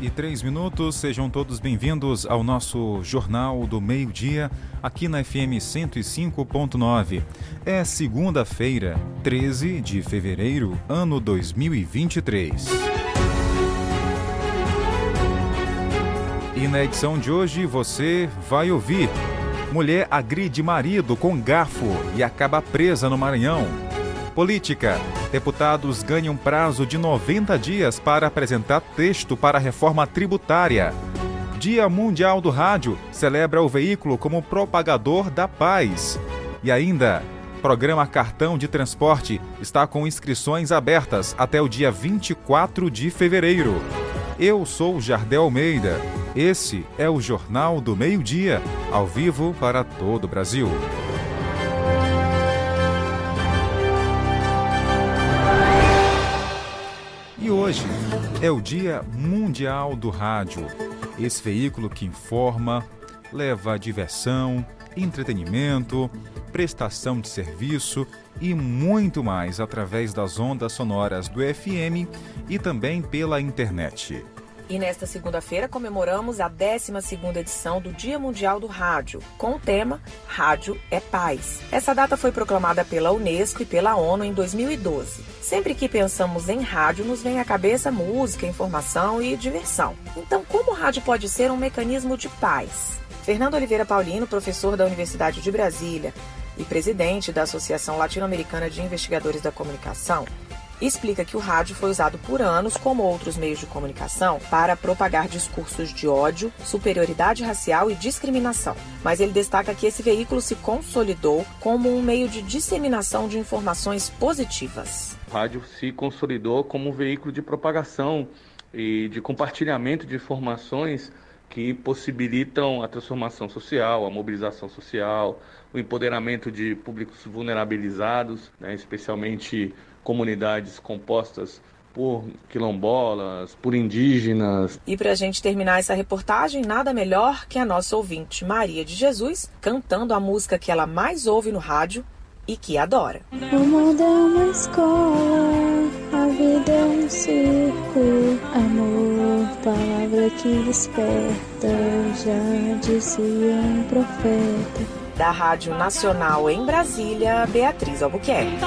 e três minutos. Sejam todos bem-vindos ao nosso Jornal do Meio-Dia, aqui na FM 105.9. É segunda-feira, 13 de fevereiro, ano 2023. E na edição de hoje você vai ouvir: Mulher agride marido com garfo e acaba presa no Maranhão. Política. Deputados ganham prazo de 90 dias para apresentar texto para a reforma tributária. Dia Mundial do Rádio celebra o veículo como propagador da paz. E ainda, programa Cartão de Transporte está com inscrições abertas até o dia 24 de fevereiro. Eu sou Jardel Almeida. Esse é o Jornal do Meio-Dia, ao vivo para todo o Brasil. Hoje é o Dia Mundial do Rádio. Esse veículo que informa, leva diversão, entretenimento, prestação de serviço e muito mais através das ondas sonoras do FM e também pela internet. E nesta segunda-feira comemoramos a 12ª edição do Dia Mundial do Rádio, com o tema Rádio é Paz. Essa data foi proclamada pela Unesco e pela ONU em 2012. Sempre que pensamos em rádio, nos vem à cabeça música, informação e diversão. Então, como o rádio pode ser um mecanismo de paz? Fernando Oliveira Paulino, professor da Universidade de Brasília e presidente da Associação Latino-Americana de Investigadores da Comunicação, explica que o rádio foi usado por anos, como outros meios de comunicação, para propagar discursos de ódio, superioridade racial e discriminação. Mas ele destaca que esse veículo se consolidou como um meio de disseminação de informações positivas. O rádio se consolidou como um veículo de propagação e de compartilhamento de informações que possibilitam a transformação social, a mobilização social, o empoderamento de públicos vulnerabilizados, né, especialmente comunidades compostas por quilombolas, por indígenas. E para a gente terminar essa reportagem, nada melhor que a nossa ouvinte Maria de Jesus cantando a música que ela mais ouve no rádio e que adora. O mundo é uma escola, a vida é um circo, amor, palavra que desperta, já dizia um profeta da Rádio Nacional em Brasília, Beatriz Albuquerque.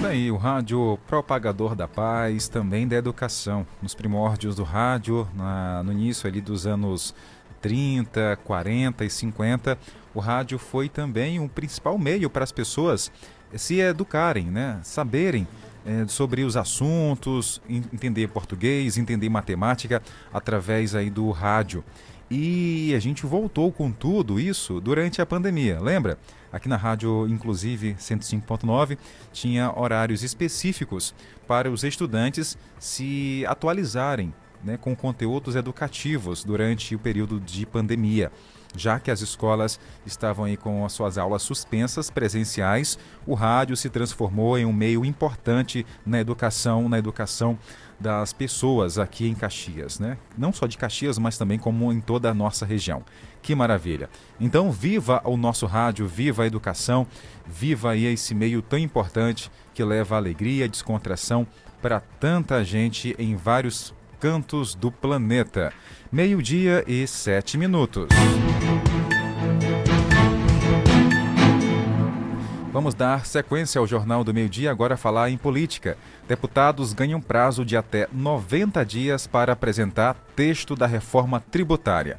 Bem, o rádio propagador da paz, também da educação. Nos primórdios do rádio, na, no início ali dos anos 30, 40 e 50, o rádio foi também um principal meio para as pessoas se educarem, né? saberem é, sobre os assuntos, entender português, entender matemática através aí do rádio. E a gente voltou com tudo isso durante a pandemia, lembra? Aqui na rádio, inclusive 105.9, tinha horários específicos para os estudantes se atualizarem né, com conteúdos educativos durante o período de pandemia. Já que as escolas estavam aí com as suas aulas suspensas presenciais, o rádio se transformou em um meio importante na educação, na educação das pessoas aqui em Caxias, né? Não só de Caxias, mas também como em toda a nossa região. Que maravilha. Então, viva o nosso rádio, viva a educação, viva aí esse meio tão importante que leva alegria, descontração para tanta gente em vários cantos do planeta. Meio-dia e sete minutos. Vamos dar sequência ao Jornal do Meio-Dia, agora falar em política. Deputados ganham prazo de até 90 dias para apresentar texto da reforma tributária.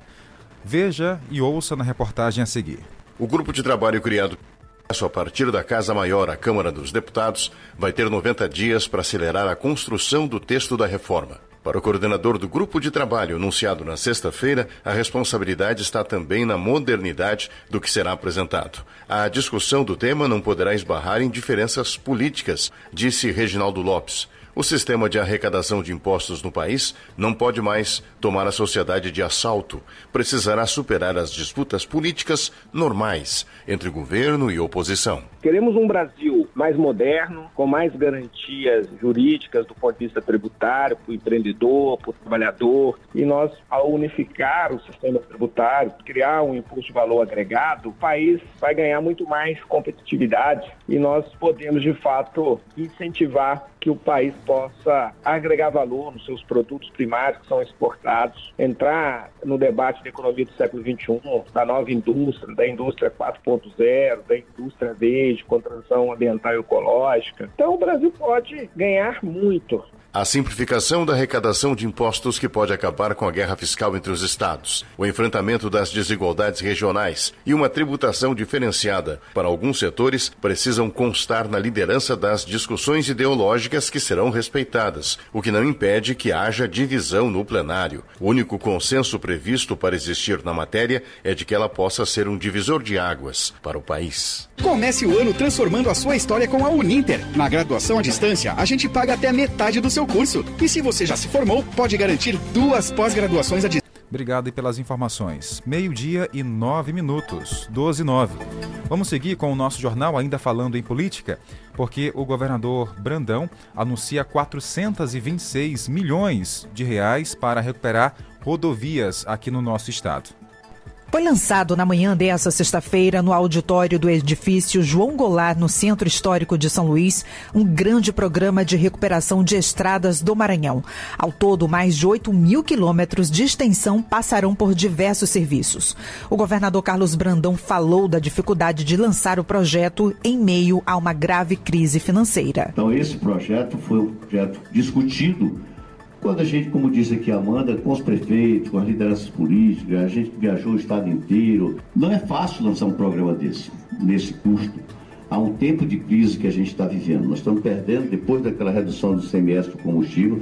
Veja e ouça na reportagem a seguir. O grupo de trabalho criado a partir da Casa Maior, a Câmara dos Deputados, vai ter 90 dias para acelerar a construção do texto da reforma. Para o coordenador do grupo de trabalho anunciado na sexta-feira, a responsabilidade está também na modernidade do que será apresentado. A discussão do tema não poderá esbarrar em diferenças políticas, disse Reginaldo Lopes. O sistema de arrecadação de impostos no país não pode mais tomar a sociedade de assalto. Precisará superar as disputas políticas normais entre governo e oposição. Queremos um Brasil mais moderno, com mais garantias jurídicas do ponto de vista tributário, para o empreendedor, para o trabalhador. E nós, ao unificar o sistema tributário, criar um imposto de valor agregado, o país vai ganhar muito mais competitividade e nós podemos, de fato, incentivar que o país possa agregar valor nos seus produtos primários que são exportados, entrar no debate da economia do século XXI, da nova indústria, da indústria 4.0, da indústria verde, com transição ambiental e ecológica. Então o Brasil pode ganhar muito a simplificação da arrecadação de impostos que pode acabar com a guerra fiscal entre os estados, o enfrentamento das desigualdades regionais e uma tributação diferenciada para alguns setores precisam constar na liderança das discussões ideológicas que serão respeitadas, o que não impede que haja divisão no plenário. O único consenso previsto para existir na matéria é de que ela possa ser um divisor de águas para o país. Comece o ano transformando a sua história com a Uninter. Na graduação à distância, a gente paga até metade do seu seu curso. E se você já se formou, pode garantir duas pós-graduações a distância. Obrigado pelas informações. Meio-dia e nove minutos, 12 e nove. Vamos seguir com o nosso jornal, ainda falando em política, porque o governador Brandão anuncia 426 milhões de reais para recuperar rodovias aqui no nosso estado. Foi lançado na manhã dessa sexta-feira, no auditório do edifício João Goulart, no Centro Histórico de São Luís, um grande programa de recuperação de estradas do Maranhão. Ao todo, mais de 8 mil quilômetros de extensão passarão por diversos serviços. O governador Carlos Brandão falou da dificuldade de lançar o projeto em meio a uma grave crise financeira. Então, esse projeto foi um projeto discutido quando a gente, como disse aqui a Amanda, com os prefeitos, com as lideranças políticas, a gente viajou o estado inteiro. Não é fácil lançar um programa desse, nesse custo. Há um tempo de crise que a gente está vivendo. Nós estamos perdendo, depois daquela redução do semestre do combustível,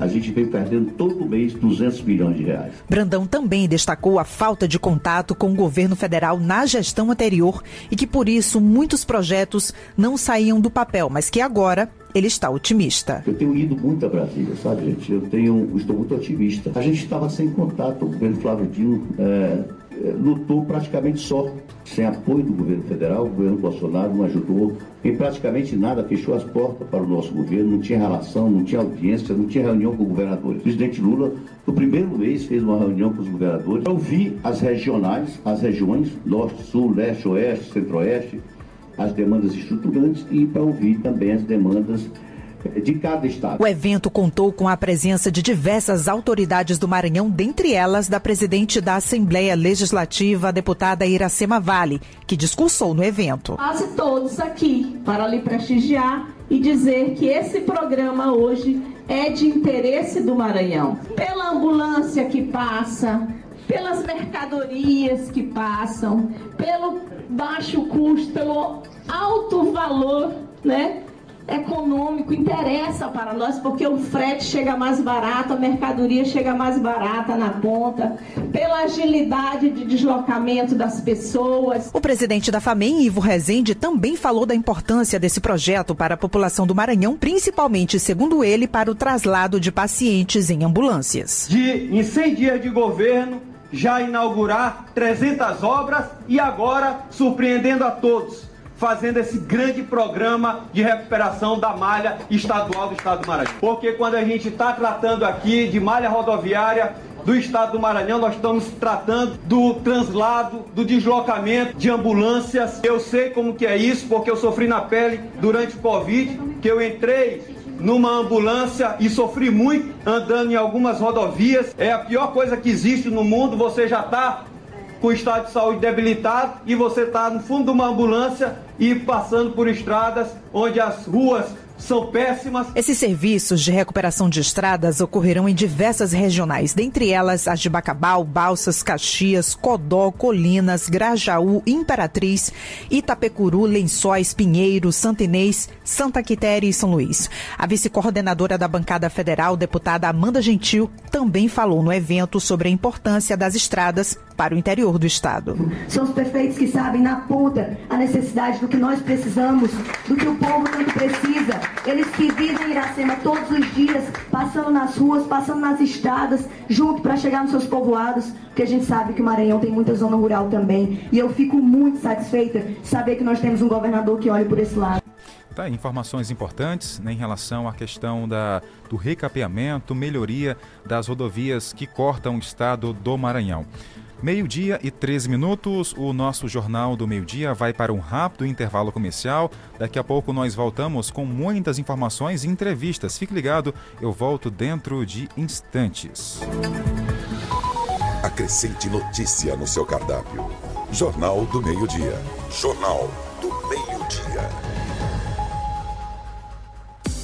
a gente vem perdendo todo mês 200 milhões de reais. Brandão também destacou a falta de contato com o governo federal na gestão anterior e que por isso muitos projetos não saíam do papel, mas que agora ele está otimista. Eu tenho ido muito a Brasília, sabe, gente? Eu tenho, estou muito otimista. A gente estava sem contato, o governo Flávio Dino é, lutou praticamente só, sem apoio do governo federal, o governo Bolsonaro não ajudou em praticamente nada, fechou as portas para o nosso governo, não tinha relação, não tinha audiência, não tinha reunião com governadores. O presidente Lula, no primeiro mês, fez uma reunião com os governadores. Eu vi as regionais, as regiões, norte, sul, leste, oeste, centro-oeste, as demandas estruturantes e para ouvir também as demandas de cada estado. O evento contou com a presença de diversas autoridades do Maranhão, dentre elas da presidente da Assembleia Legislativa, a deputada Iracema Vale, que discursou no evento. Quase todos aqui para lhe prestigiar e dizer que esse programa hoje é de interesse do Maranhão. Pela ambulância que passa, pelas mercadorias que passam, pelo baixo custo, pelo alto valor, né? Econômico interessa para nós, porque o frete chega mais barato, a mercadoria chega mais barata na ponta, pela agilidade de deslocamento das pessoas. O presidente da FAMEM, Ivo Rezende, também falou da importância desse projeto para a população do Maranhão, principalmente, segundo ele, para o traslado de pacientes em ambulâncias. De, em 100 dias de governo, já inaugurar 300 obras e agora surpreendendo a todos fazendo esse grande programa de recuperação da malha estadual do estado do Maranhão. Porque quando a gente está tratando aqui de malha rodoviária, do estado do Maranhão, nós estamos tratando do translado, do deslocamento de ambulâncias. Eu sei como que é isso, porque eu sofri na pele durante o Covid, que eu entrei numa ambulância e sofri muito andando em algumas rodovias. É a pior coisa que existe no mundo, você já está com estado de saúde debilitado e você está no fundo de uma ambulância e passando por estradas onde as ruas são péssimas. Esses serviços de recuperação de estradas ocorrerão em diversas regionais, dentre elas as de Bacabal, Balsas, Caxias, Codó, Colinas, Grajaú, Imperatriz, Itapecuru, Lençóis, Pinheiro, Santa Inês, Santa Quitéria e São Luís. A vice-coordenadora da bancada federal, deputada Amanda Gentil, também falou no evento sobre a importância das estradas para o interior do estado. São os prefeitos que sabem na ponta a necessidade do que nós precisamos, do que o povo tanto precisa. Eles que vivem em Iracema todos os dias, passando nas ruas, passando nas estradas, junto para chegar nos seus povoados, porque a gente sabe que o Maranhão tem muita zona rural também. E eu fico muito satisfeita de saber que nós temos um governador que olha por esse lado. Tá, informações importantes né, em relação à questão da, do recapeamento, melhoria das rodovias que cortam o estado do Maranhão. Meio-dia e 13 minutos, o nosso Jornal do Meio-Dia vai para um rápido intervalo comercial. Daqui a pouco nós voltamos com muitas informações e entrevistas. Fique ligado, eu volto dentro de instantes. Acrescente notícia no seu cardápio. Jornal do Meio-Dia. Jornal do Meio-Dia.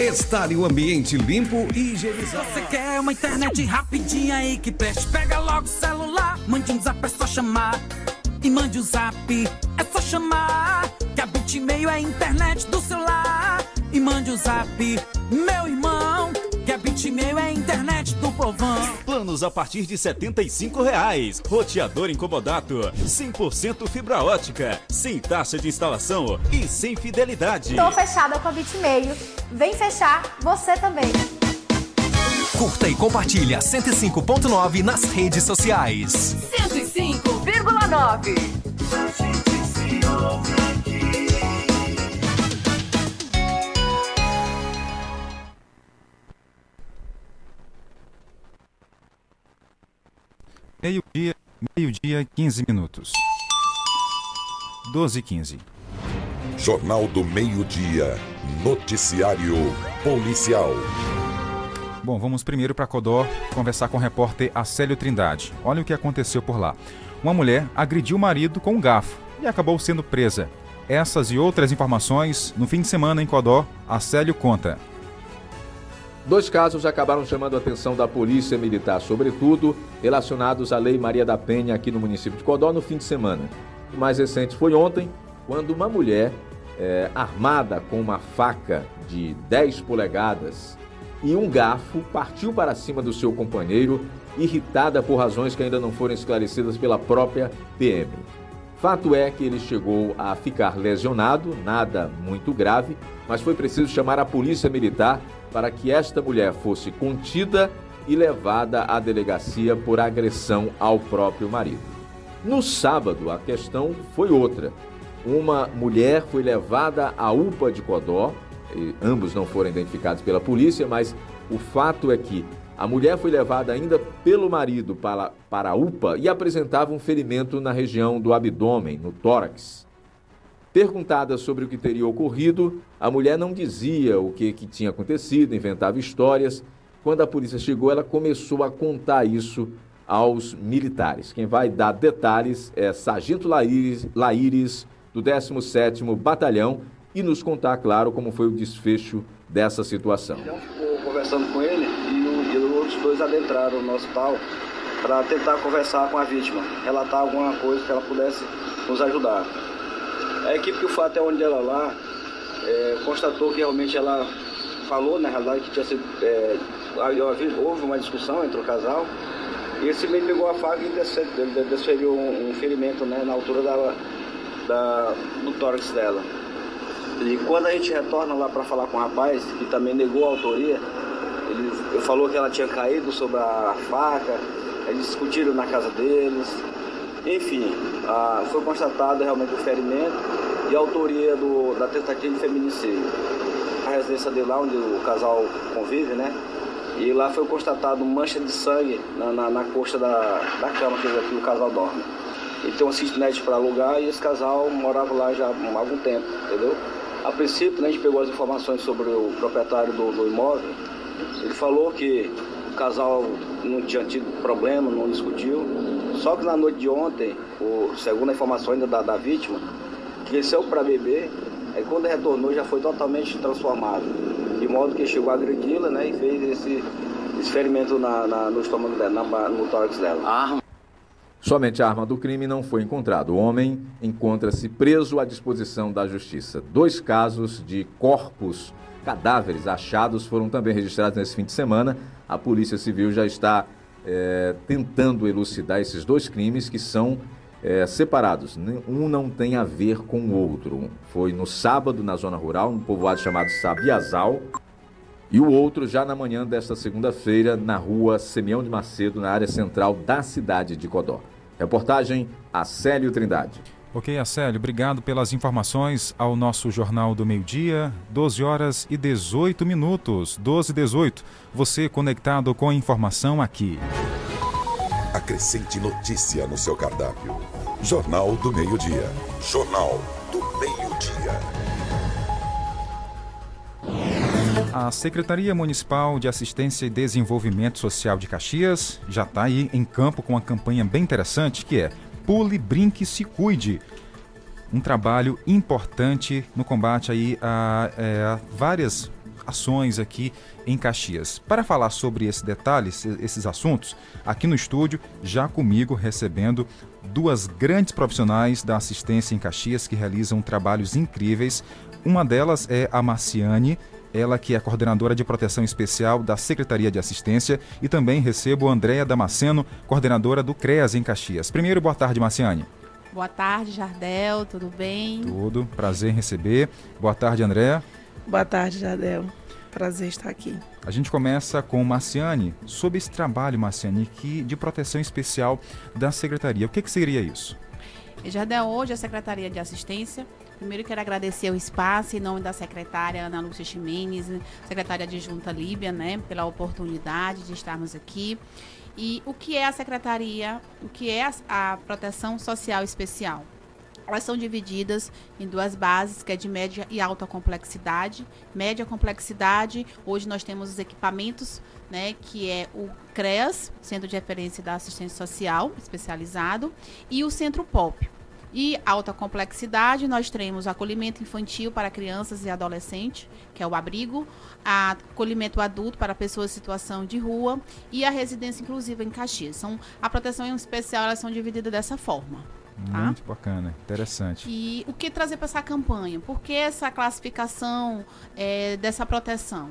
Estar em um ambiente limpo e higienizado. Você quer uma internet rapidinha aí que preste? Pega logo o celular, mande um zap, é só chamar. E mande o um zap, é só chamar. Que a Bitmail é a internet do celular. E mande o um zap, meu irmão. Que a Bitmail é a internet do povão. Planos a partir de 75 reais. Roteador incomodato, 100% fibra ótica, sem taxa de instalação e sem fidelidade. Tô fechada com a Bitmail. Vem fechar você também. Curta e compartilha 105.9 nas redes sociais. 105,9. Meio-dia, meio-dia, 15 minutos. 12 e 15. Jornal do Meio-Dia. Noticiário Policial. Bom, vamos primeiro para Codó conversar com o repórter Acélio Trindade. Olha o que aconteceu por lá. Uma mulher agrediu o marido com um garfo e acabou sendo presa. Essas e outras informações no fim de semana em Codó, Acélio conta. Dois casos acabaram chamando a atenção da Polícia Militar, sobretudo relacionados à Lei Maria da Penha aqui no município de Codó no fim de semana. O mais recente foi ontem, quando uma mulher é, armada com uma faca de 10 polegadas e um garfo partiu para cima do seu companheiro, irritada por razões que ainda não foram esclarecidas pela própria PM. Fato é que ele chegou a ficar lesionado, nada muito grave, mas foi preciso chamar a polícia militar para que esta mulher fosse contida e levada à delegacia por agressão ao próprio marido. No sábado, a questão foi outra. Uma mulher foi levada à UPA de Codó, ambos não foram identificados pela polícia, mas o fato é que a mulher foi levada ainda pelo marido para, para a UPA e apresentava um ferimento na região do abdômen, no tórax. Perguntada sobre o que teria ocorrido, a mulher não dizia o que, que tinha acontecido, inventava histórias. Quando a polícia chegou, ela começou a contar isso aos militares. Quem vai dar detalhes é Sargento Laíris, Laíris do 17º Batalhão, e nos contar, claro, como foi o desfecho dessa situação. Ficou conversando com ele e, os outros dois adentraram no hospital para tentar conversar com a vítima, relatar alguma coisa que ela pudesse nos ajudar. A equipe que o fato é onde ela lá é, constatou que realmente ela falou, na realidade, que tinha sido, é, houve uma discussão entre o casal e esse meio pegou a faca e desferiu um, um ferimento né, na altura da, da, do tórax dela. E quando a gente retorna lá para falar com o rapaz, que também negou a autoria, ele falou que ela tinha caído sobre a faca, eles discutiram na casa deles. Enfim, foi constatado realmente o ferimento e a autoria do, da tentativa de feminicídio. A residência dele lá, onde o casal convive, né? E lá foi constatado mancha de sangue na, na, na costa da, da cama que, que o casal dorme. E tem uma para alugar e esse casal morava lá já há algum tempo, entendeu? A princípio, né, a gente pegou as informações sobre o proprietário do, do imóvel. Ele falou que o casal não tinha tido problema, não discutiu. Só que na noite de ontem, o, segundo a informação ainda da, da vítima, saiu para beber Aí quando retornou já foi totalmente transformado. De modo que chegou a agredi-la né, e fez esse, esse ferimento na, na, no estômago dela, na, no tórax dela. Arma. Somente a arma do crime não foi encontrada. O homem encontra-se preso à disposição da justiça. Dois casos de corpos, cadáveres achados foram também registrados nesse fim de semana. A Polícia Civil já está é, tentando elucidar esses dois crimes que são é, separados. Um não tem a ver com o outro. Foi no sábado, na zona rural, um povoado chamado Sabiazal. E o outro já na manhã desta segunda-feira, na rua Simeão de Macedo, na área central da cidade de Codó. Reportagem Acélio Trindade. Ok, Acélio, obrigado pelas informações ao nosso Jornal do Meio-Dia, 12 horas e 18 minutos, 12 e 18. Você conectado com a informação aqui. Acrescente notícia no seu cardápio. Jornal do Meio-Dia. Jornal do Meio-Dia. A Secretaria Municipal de Assistência e Desenvolvimento Social de Caxias já está aí em campo com uma campanha bem interessante que é Pule, Brinque, Se Cuide. Um trabalho importante no combate aí a, é, a várias ações aqui em Caxias. Para falar sobre esse detalhe, esses assuntos, aqui no estúdio, já comigo recebendo duas grandes profissionais da assistência em Caxias que realizam trabalhos incríveis. Uma delas é a Marciane, ela que é coordenadora de proteção especial da Secretaria de Assistência, e também recebo a Andréia Damasceno, coordenadora do CREAS em Caxias. Primeiro, boa tarde, Marciane. Boa tarde, Jardel, tudo bem? Tudo, prazer em receber. Boa tarde, Andréia. Boa tarde, Jardel. Prazer estar aqui. A gente começa com Marciane, sobre esse trabalho, Marciane, que, de proteção especial da Secretaria. O que, que seria isso? Jardel, hoje a Secretaria de Assistência Primeiro quero agradecer o espaço em nome da secretária Ana Lúcia Ximenes, secretária adjunta Líbia, né, pela oportunidade de estarmos aqui. E o que é a secretaria, o que é a, proteção social especial? Elas são divididas em duas bases, que é de média e alta complexidade. Média complexidade, hoje nós temos os equipamentos, né, que é o CREAS, Centro de Referência da Assistência Social Especializado, e o Centro POP. E alta complexidade, nós temos acolhimento infantil para crianças e adolescentes, que é o abrigo, acolhimento adulto para pessoas em situação de rua e a residência inclusiva em Caxias. São, a proteção em especial, elas são divididas dessa forma. Tá? Muito bacana, interessante. E o que trazer para essa campanha? Por que essa classificação é, dessa proteção?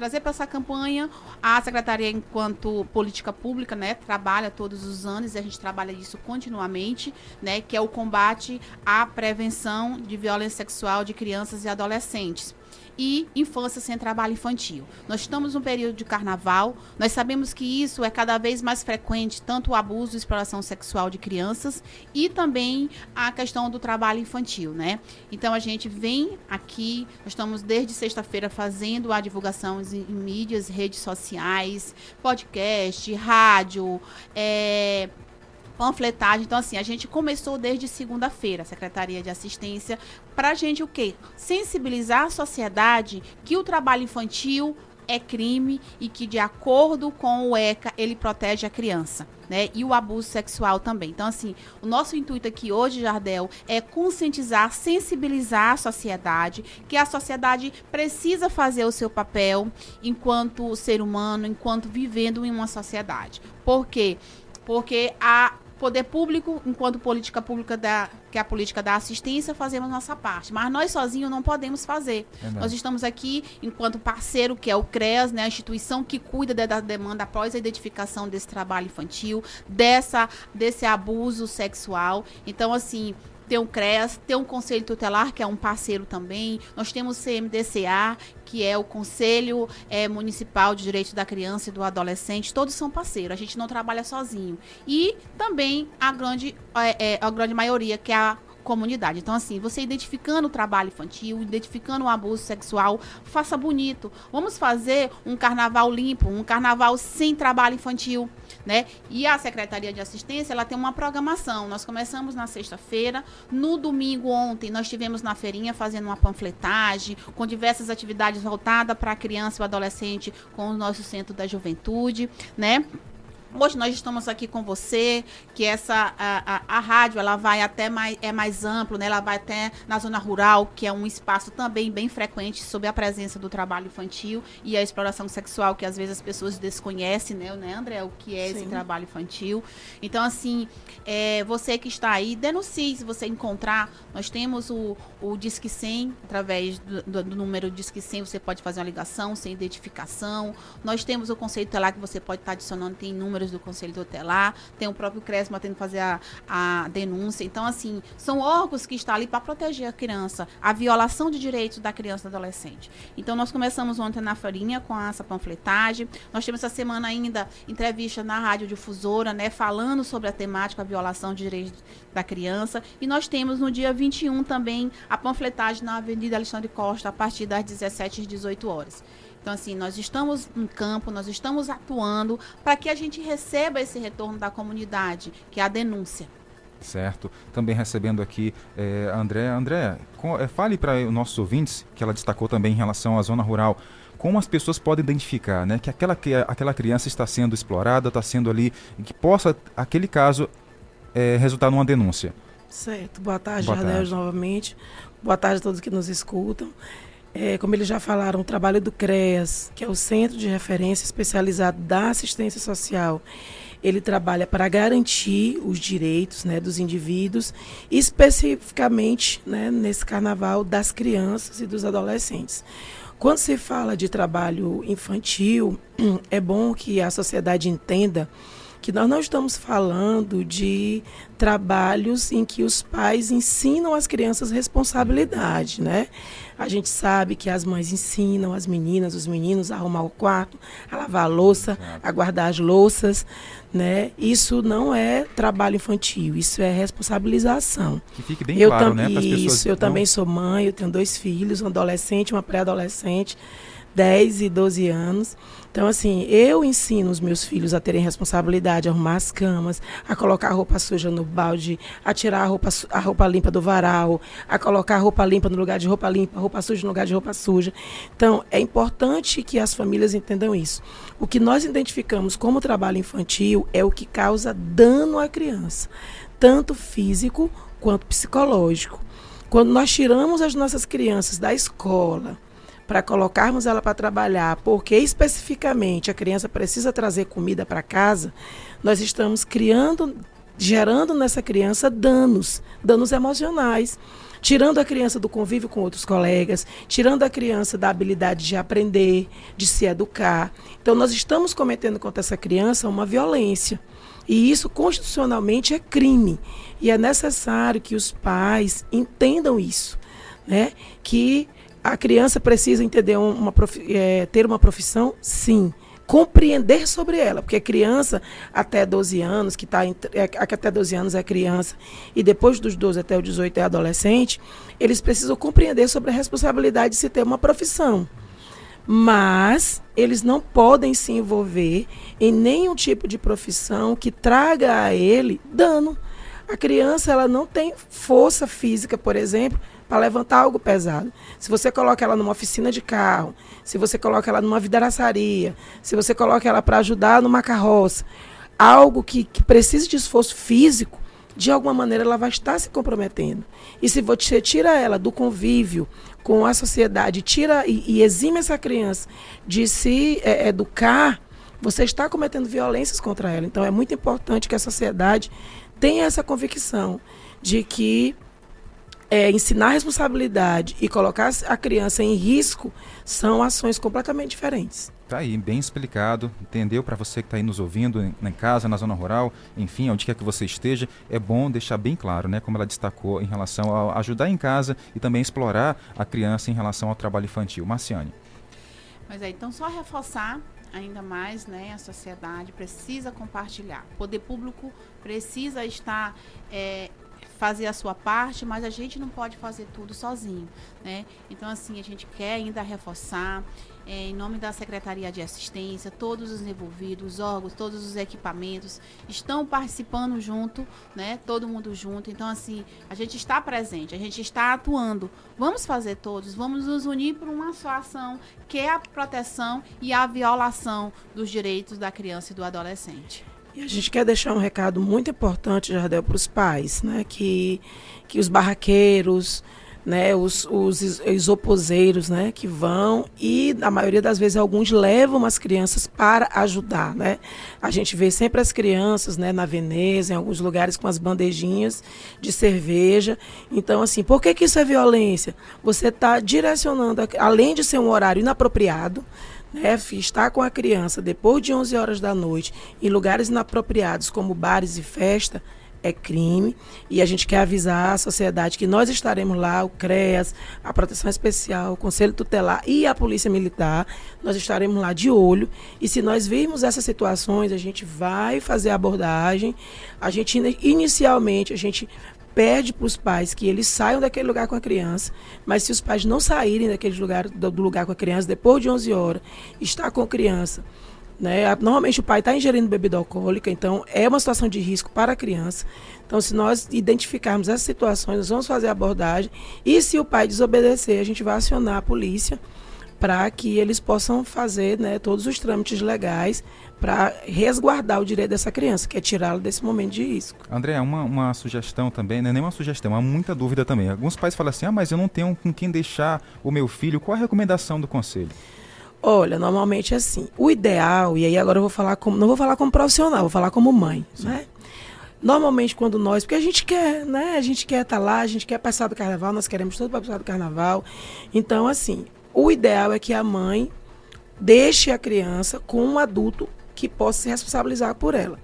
Trazer para essa campanha. A secretaria enquanto política pública, né, trabalha todos os anos e a gente trabalha isso continuamente, né, que é o combate à prevenção de violência sexual de crianças e adolescentes e infância sem trabalho infantil. Nós estamos num período de carnaval, nós sabemos que isso é cada vez mais frequente, tanto o abuso e exploração sexual de crianças e também a questão do trabalho infantil, né? Então a gente vem aqui, nós estamos desde sexta-feira fazendo a divulgação em mídias, redes sociais, podcast, rádio, é, panfletagem. Então, assim, a gente começou desde segunda-feira, a Secretaria de Assistência, para a gente o quê? Sensibilizar a sociedade que o trabalho infantil é crime e que, de acordo com o ECA, ele protege a criança. Né? E o abuso sexual também. Então, assim, o nosso intuito aqui hoje, Jardel, é conscientizar, sensibilizar a sociedade, que a sociedade precisa fazer o seu papel enquanto ser humano, enquanto vivendo em uma sociedade. Por quê? Porque a poder público, enquanto política pública da que é a política da assistência, fazemos nossa parte. Mas nós sozinhos não podemos fazer. Nós estamos aqui enquanto parceiro, que é o CREAS, né, a instituição que cuida da demanda após a identificação desse trabalho infantil, dessa, desse abuso sexual. Então, assim, tem o CREAS, tem o Conselho Tutelar, que é um parceiro também. Nós temos o CMDCA, que é o Conselho é, Municipal de Direitos da Criança e do Adolescente. Todos são parceiros, a gente não trabalha sozinho. E também a grande, é, é, a grande maioria, que é a comunidade. Então, assim, você identificando o trabalho infantil, identificando o abuso sexual, faça bonito. Vamos fazer um carnaval limpo, um carnaval sem trabalho infantil né? E a Secretaria de Assistência, ela tem uma programação. Nós começamos na sexta-feira, no domingo ontem nós tivemos na feirinha fazendo uma panfletagem com diversas atividades voltadas para a criança e o adolescente com o nosso centro da juventude, né? Hoje nós estamos aqui com você, que essa a, a, a, rádio ela vai até mais é mais amplo, né? Ela vai até na zona rural, que é um espaço também bem frequente sobre a presença do trabalho infantil e a exploração sexual, que às vezes as pessoas desconhecem, né, né André, o que é Sim. esse trabalho infantil. Então assim, é, você que está aí, denuncie se você encontrar. Nós temos o, o Disque 100, através do, do, do número Disque 100, você pode fazer uma ligação sem identificação. Nós temos o conceito lá que você pode estar adicionando, tem número do Conselho Tutelar, tem o próprio CRESMA tendo que fazer a, a denúncia. Então, assim, são órgãos que estão ali para proteger a criança, a violação de direitos da criança e do adolescente. Então, nós começamos ontem na farinha com essa panfletagem. Nós temos essa semana ainda entrevista na Rádio Difusora, né, falando sobre a temática, a violação de direitos da criança. E nós temos no dia 21 também a panfletagem na Avenida Alexandre Costa, a partir das 17 às 18 horas. Então, assim, nós estamos em campo, nós estamos atuando para que a gente receba esse retorno da comunidade, que é a denúncia. Certo. Também recebendo aqui é, André. André, é, fale para os nossos ouvintes, que ela destacou também em relação à zona rural, como as pessoas podem identificar né, que aquela, que aquela criança está sendo explorada, está sendo ali, que possa, aquele caso, é, resultar numa denúncia. Certo. Boa tarde, Boa tarde. novamente. Boa tarde a todos que nos escutam. É, como eles já falaram, o trabalho do CREAS, que é o Centro de Referência Especializado da Assistência Social, ele trabalha para garantir os direitos né, dos indivíduos, especificamente né, nesse carnaval das crianças e dos adolescentes. Quando se fala de trabalho infantil, é bom que a sociedade entenda que nós não estamos falando de trabalhos em que os pais ensinam as crianças responsabilidade, né? A gente sabe que as mães ensinam as meninas, os meninos a arrumar o quarto, a lavar a louça, a guardar as louças, né? Isso não é trabalho infantil, isso é responsabilização. Que fique bem eu claro, né? Isso, eu não... também sou mãe, eu tenho dois filhos, um adolescente, uma pré-adolescente. 10 e 12 anos. Então, assim, eu ensino os meus filhos a terem responsabilidade, a arrumar as camas, a colocar a roupa suja no balde, a tirar a roupa, a roupa limpa do varal, a colocar a roupa limpa no lugar de roupa limpa, roupa suja no lugar de roupa suja. Então, é importante que as famílias entendam isso. O que nós identificamos como trabalho infantil é o que causa dano à criança, tanto físico quanto psicológico. Quando nós tiramos as nossas crianças da escola, para colocarmos ela para trabalhar, porque especificamente a criança precisa trazer comida para casa, nós estamos criando, gerando nessa criança danos, danos emocionais tirando a criança do convívio com outros colegas, tirando a criança da habilidade de aprender, de se educar. Então, nós estamos cometendo contra essa criança uma violência. E isso constitucionalmente é crime. E é necessário que os pais entendam isso, né? Que a criança precisa entender uma, é, ter uma profissão? Sim. Compreender sobre ela, porque a criança até 12 anos, que está é, até 12 anos é criança, e depois dos 12 até os 18 é adolescente, eles precisam compreender sobre a responsabilidade de se ter uma profissão. Mas eles não podem se envolver em nenhum tipo de profissão que traga a ele dano. A criança ela não tem força física, por exemplo, para levantar algo pesado. Se você coloca ela numa oficina de carro, se você coloca ela numa vidraçaria, se você coloca ela para ajudar numa carroça, algo que, que precise de esforço físico, de alguma maneira ela vai estar se comprometendo. E se você tira ela do convívio com a sociedade, tira e, e exime essa criança de se é, educar, você está cometendo violências contra ela. Então é muito importante que a sociedade tenha essa convicção de que é, ensinar responsabilidade e colocar a criança em risco são ações completamente diferentes. Tá aí, bem explicado, entendeu? Para você que está aí nos ouvindo em, em, casa, na zona rural, enfim, onde quer que você esteja, é bom deixar bem claro, né? Como ela destacou em relação a ajudar em casa e também explorar a criança em relação ao trabalho infantil. Marciane. Mas é, então só reforçar ainda mais, né? A sociedade precisa compartilhar. O poder público precisa estar é, fazer a sua parte, mas a gente não pode fazer tudo sozinho, né? Então, assim, a gente quer ainda reforçar, é, em nome da Secretaria de Assistência, todos os envolvidos, os órgãos, todos os equipamentos estão participando junto, né? Todo mundo junto. Então, assim, a gente está presente, a gente está atuando. Vamos fazer todos, vamos nos unir por uma só ação, que é a proteção e a violação dos direitos da criança e do adolescente. E a gente quer deixar um recado muito importante, Jardel, para os pais, né? Que, que os barraqueiros, né, os, os isopozeiros, né, que vão e na maioria das vezes alguns levam as crianças para ajudar, né? A gente vê sempre as crianças, né, na Veneza, em alguns lugares com as bandejinhas de cerveja. Então, assim, por que que isso é violência? Você está direcionando, além de ser um horário inapropriado, né, estar com a criança depois de 11 horas da noite em lugares inapropriados como bares e festa, é crime. E a gente quer avisar a sociedade que nós estaremos lá, o CREAS, a Proteção Especial, o Conselho Tutelar e a Polícia Militar, nós estaremos lá de olho. E se nós virmos essas situações, a gente vai fazer a abordagem. A gente inicialmente a gente pede para os pais que eles saiam daquele lugar com a criança, mas se os pais não saírem daquele lugar do, lugar com a criança depois de 11 horas, está com a criança né? Normalmente o pai está ingerindo bebida alcoólica, então é uma situação de risco para a criança. Então, se nós identificarmos essas situações, nós vamos fazer a abordagem. E se o pai desobedecer, a gente vai acionar a polícia para que eles possam fazer né, todos os trâmites legais para resguardar o direito dessa criança, que é tirá-la desse momento de risco. André, uma, uma sugestão também, não é nem uma sugestão, há muita dúvida também. Alguns pais falam assim, ah, mas eu não tenho com quem deixar o meu filho. Qual a recomendação do conselho? Olha, normalmente é assim. O ideal, e aí agora eu vou falar como. Não vou falar como profissional, vou falar como mãe, Sim. né? Normalmente quando nós, porque a gente quer, né? A gente quer estar tá lá, a gente quer passar do carnaval, nós queremos tudo para passar do carnaval. Então, assim, o ideal é que a mãe deixe a criança com um adulto que possa se responsabilizar por ela.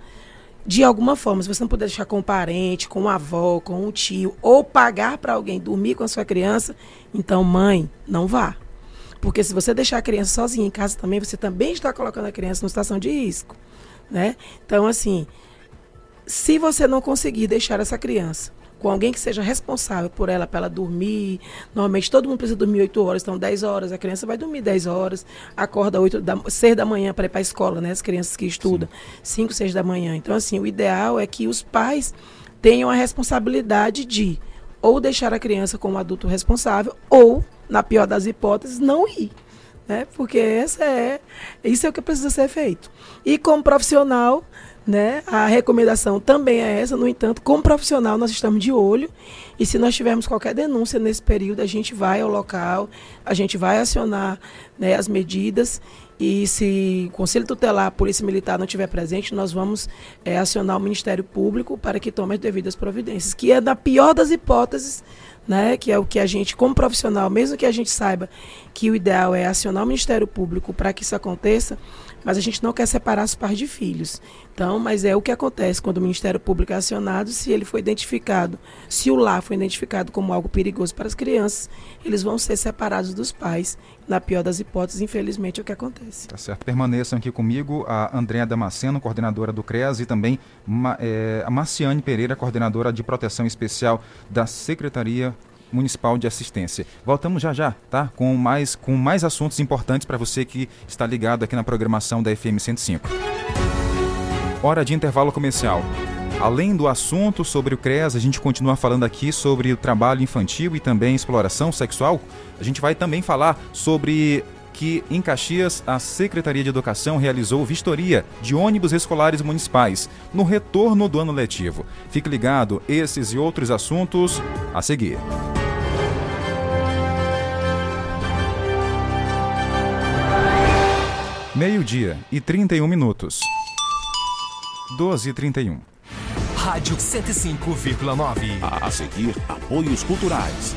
De alguma forma, se você não puder deixar com um parente, com uma avó, com um tio, ou pagar para alguém dormir com a sua criança, então, mãe, não vá. Porque se você deixar a criança sozinha em casa também, você também está colocando a criança numa situação de risco. Né? Então, assim, se você não conseguir deixar essa criança com alguém que seja responsável por ela, para ela dormir. Normalmente todo mundo precisa dormir 8 horas, então 10 horas. A criança vai dormir 10 horas, acorda 8 da, 6 da manhã para ir para a escola, né? As crianças que estudam, Sim. 5, 6 da manhã. Então, assim, o ideal é que os pais tenham a responsabilidade de ou deixar a criança com um adulto responsável, ou na pior das hipóteses, não ir. Né? Porque essa é, isso é o que precisa ser feito. E como profissional, né, a recomendação também é essa, no entanto, como profissional nós estamos de olho. E se nós tivermos qualquer denúncia nesse período, a gente vai ao local, a gente vai acionar né, as medidas. E se o Conselho Tutelar, a Polícia Militar não estiver presente, nós vamos é, acionar o Ministério Público para que tome as devidas providências, que é na pior das hipóteses, né, que é o que a gente, como profissional, mesmo que a gente saiba que o ideal é acionar o Ministério Público para que isso aconteça, mas a gente não quer separar os pais de filhos. Então, mas é o que acontece quando o Ministério Público é acionado, se ele foi identificado, se o lar foi identificado como algo perigoso para as crianças, eles vão ser separados dos pais. Na pior das hipóteses, infelizmente, é o que acontece. Tá certo. Permaneçam aqui comigo a Andréa Damasceno, coordenadora do CREAS, e também é, a Marciane Pereira, coordenadora de proteção especial da Secretaria Municipal de Assistência. Voltamos já já, tá? Com mais, com mais assuntos importantes para você que está ligado aqui na programação da FM 105. Hora de intervalo comercial. Além do assunto sobre o CREAS, a gente continua falando aqui sobre o trabalho infantil e também exploração sexual. A gente vai também falar sobre que em Caxias a Secretaria de Educação realizou vistoria de ônibus escolares municipais no retorno do ano letivo. Fique ligado, esses e outros assuntos a seguir. Meio-dia e 31 minutos. 12 e 31. Rádio 105,9. A seguir, apoios culturais.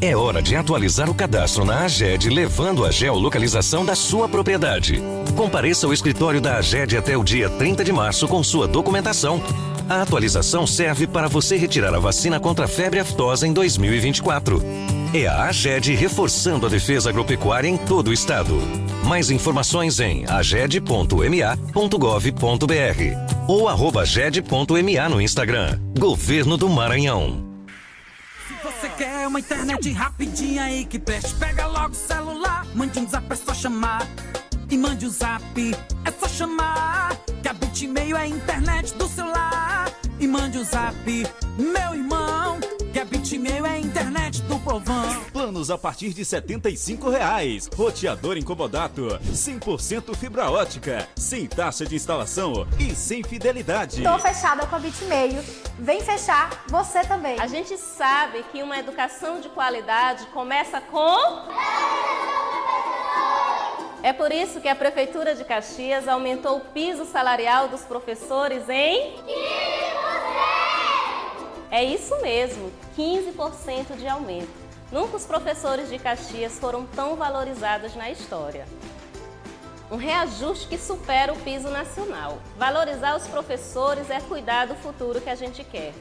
É hora de atualizar o cadastro na AGED, levando a geolocalização da sua propriedade. Compareça ao escritório da AGED até o dia 30 de março com sua documentação. A atualização serve para você retirar a vacina contra a febre aftosa em 2024. É a AGED reforçando a defesa agropecuária em todo o estado. Mais informações em aged.ma.gov.br ou aged.ma no Instagram. Governo do Maranhão. Quer uma internet rapidinha aí que preste? Pega logo o celular, mande um zap, é só chamar. E mande um zap, é só chamar. Que a Bitmail é a internet do celular. E mande um zap, meu irmão. Que a Bitmail é a internet do povão. Planos a partir de 75 reais. Roteador incomodato, 100% fibra ótica, sem taxa de instalação e sem fidelidade. Tô fechada com a Bitmail. Vem fechar você também. A gente sabe que uma educação de qualidade começa com é por isso que a Prefeitura de Caxias aumentou o piso salarial dos professores em. 15%! É isso mesmo, 15% de aumento. Nunca os professores de Caxias foram tão valorizados na história. Um reajuste que supera o piso nacional. Valorizar os professores é cuidar do futuro que a gente quer.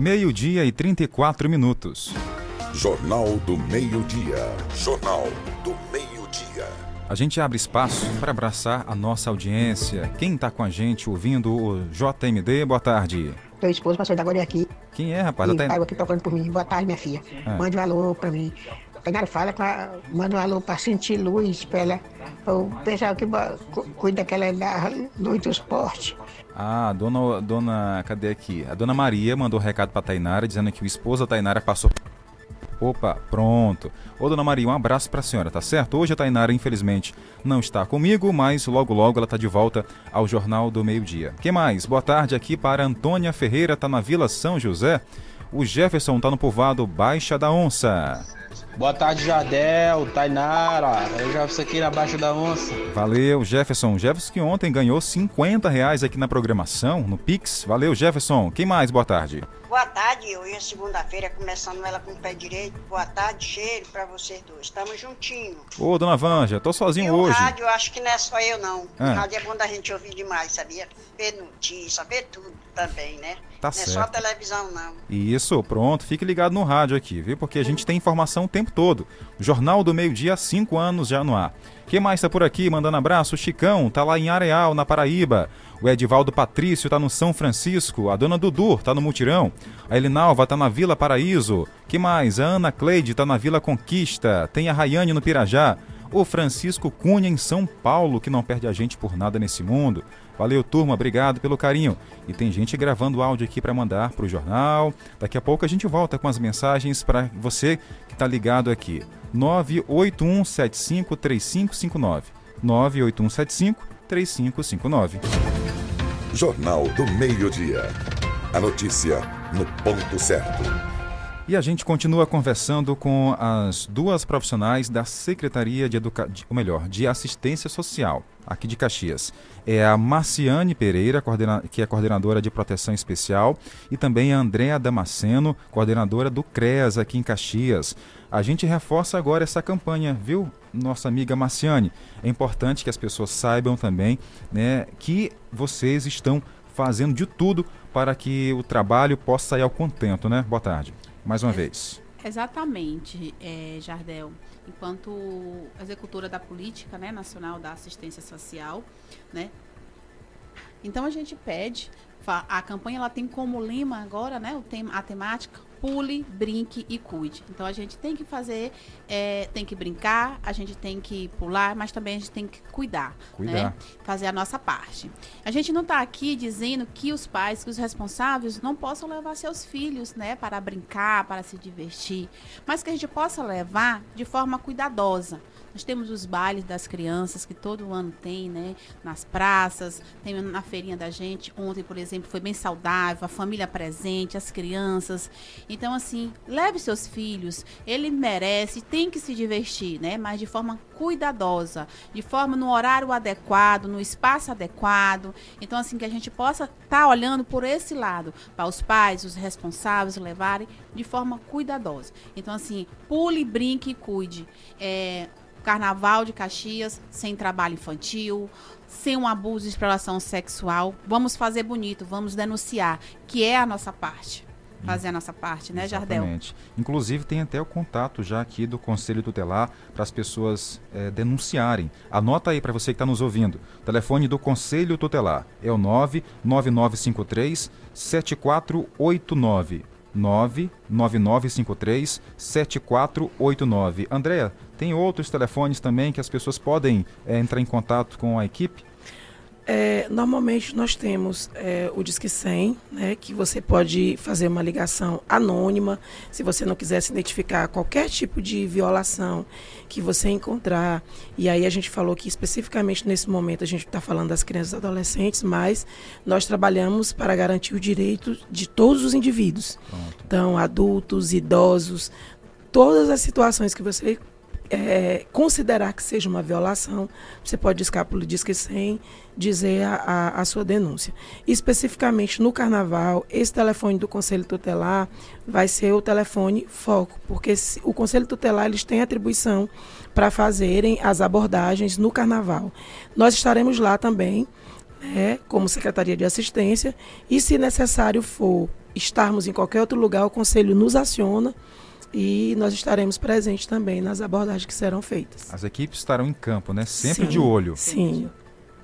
Meio-dia e 34 minutos. Jornal do Meio-Dia. Jornal do Meio-Dia. A gente abre espaço para abraçar a nossa audiência. Quem está com a gente ouvindo o JMD, boa tarde. Teu esposo passou da agora aqui. Quem é, rapaz? E Tá... tá aqui procurando por mim. Boa tarde, minha filha. É. Mande um alô pra mim. Tainara fala, com a- manda um alô pra sentir luz, pra ela, o pessoal que cuida daquela da luz do esporte. Ah, a dona, dona, cadê aqui? A dona Maria mandou um recado pra Tainara dizendo que o esposo da Tainara passou. Opa, pronto. Ô, dona Maria, um abraço pra senhora, tá certo? Hoje a Tainara, infelizmente, não está comigo, mas logo logo ela tá de volta ao Jornal do Meio-Dia. que mais? Boa tarde aqui para Antônia Ferreira, tá na Vila São José. O Jefferson tá no povoado Baixa da Onça. Boa tarde, Jardel, Tainara. Eu já fiz aqui na Baixa da Onça. Valeu, Jefferson. Jefferson que ontem ganhou 50 reais aqui na programação, no Pix. Valeu, Jefferson. Quem mais? Boa tarde. Boa tarde, hoje é segunda-feira, começando ela com o pé direito. Boa tarde, cheiro pra vocês dois. Estamos juntinhos. Ô, dona Vanja, tô sozinho E o hoje. rádio, eu acho que não é só eu, não. Ah. O rádio é bom da gente ouvir demais, sabia? Ver notícia, ver tudo também, né? Tá não é só certo. televisão, não. Isso, pronto. Fique ligado no rádio aqui, viu? Porque a gente tem informação o tempo todo. Jornal do Meio-Dia, cinco anos já no ar. Quem mais tá por aqui mandando abraço? O Chicão tá lá em Areal, na Paraíba. O Edivaldo Patrício tá no São Francisco. A dona Dudu tá no Mutirão. A Elinalva tá na Vila Paraíso. Que mais? A Ana Cleide tá na Vila Conquista. Tem a Rayane no Pirajá. O Francisco Cunha em São Paulo, que não perde a gente por nada nesse mundo. Valeu, turma, obrigado pelo carinho. E tem gente gravando áudio aqui para mandar pro jornal. Daqui a pouco a gente volta com as mensagens para você que tá ligado aqui. 981753559. 981753559. Jornal do Meio-Dia. A notícia no ponto certo. E a gente continua conversando com as duas profissionais da Secretaria de Educação, ou melhor, de Assistência Social, aqui de Caxias. É a Marciane Pereira, coordena- que é coordenadora de Proteção Especial, e também a Andréa Damasceno, coordenadora do CREAS aqui em Caxias. A gente reforça agora essa campanha, viu, nossa amiga Marciane? É importante que as pessoas saibam também né, que vocês estão fazendo de tudo para que o trabalho possa sair ao contento, né? Boa tarde. Mais uma vez. Exatamente, é, Jardel. Enquanto executora da política né, nacional da assistência social, né? Então a gente pede, a campanha ela tem como lema agora, né, o tema, a temática pule, brinque e cuide. Então a gente tem que fazer, é, tem que brincar, a gente tem que pular, mas também a gente tem que cuidar, Cuidar. né? Fazer a nossa parte. A gente não está aqui dizendo que os pais, que os responsáveis não possam levar seus filhos, né, para brincar, para se divertir, mas que a gente possa levar de forma cuidadosa. Nós temos os bailes das crianças que todo ano tem, né? Nas praças, tem na feirinha da gente. Ontem, por exemplo, foi bem saudável, a família presente, as crianças. Então, assim, leve seus filhos. Ele merece, tem que se divertir, né? Mas de forma cuidadosa, de forma no horário adequado, no espaço adequado. Então, assim, que a gente possa estar tá olhando por esse lado, para os pais, os responsáveis levarem de forma cuidadosa. Então, assim, pule, brinque e cuide. É, Carnaval de Caxias, sem trabalho infantil, sem um abuso de exploração sexual. Vamos fazer bonito, vamos denunciar, que é a nossa parte. Fazer a nossa parte, né, Jardel? Exatamente. Inclusive, tem até o contato já aqui do Conselho Tutelar para as pessoas eh, denunciarem. Anota aí para você que está nos ouvindo. O telefone do Conselho Tutelar é o 99953 7489. 99953 7489. Andréa, tem outros telefones também que as pessoas podem é, entrar em contato com a equipe? É, normalmente nós temos é, o Disque 100, né, que você pode fazer uma ligação anônima, se você não quiser se identificar qualquer tipo de violação que você encontrar. E aí a gente falou que especificamente nesse momento a gente está falando das crianças e adolescentes, mas nós trabalhamos para garantir o direito de todos os indivíduos. Pronto. Então, adultos, idosos, todas as situações que você é, considerar que seja uma violação, você pode pelo Disque 100, dizer a, a, a, sua denúncia. Especificamente no Carnaval, esse telefone do Conselho Tutelar vai ser o telefone foco, porque se, o Conselho Tutelar eles têm atribuição para fazerem as abordagens no Carnaval. Nós estaremos lá também, né, como Secretaria de Assistência, e se necessário for estarmos em qualquer outro lugar, o Conselho nos aciona e nós estaremos presentes também nas abordagens que serão feitas. As equipes estarão em campo, né? Sempre sim, de olho. Sim.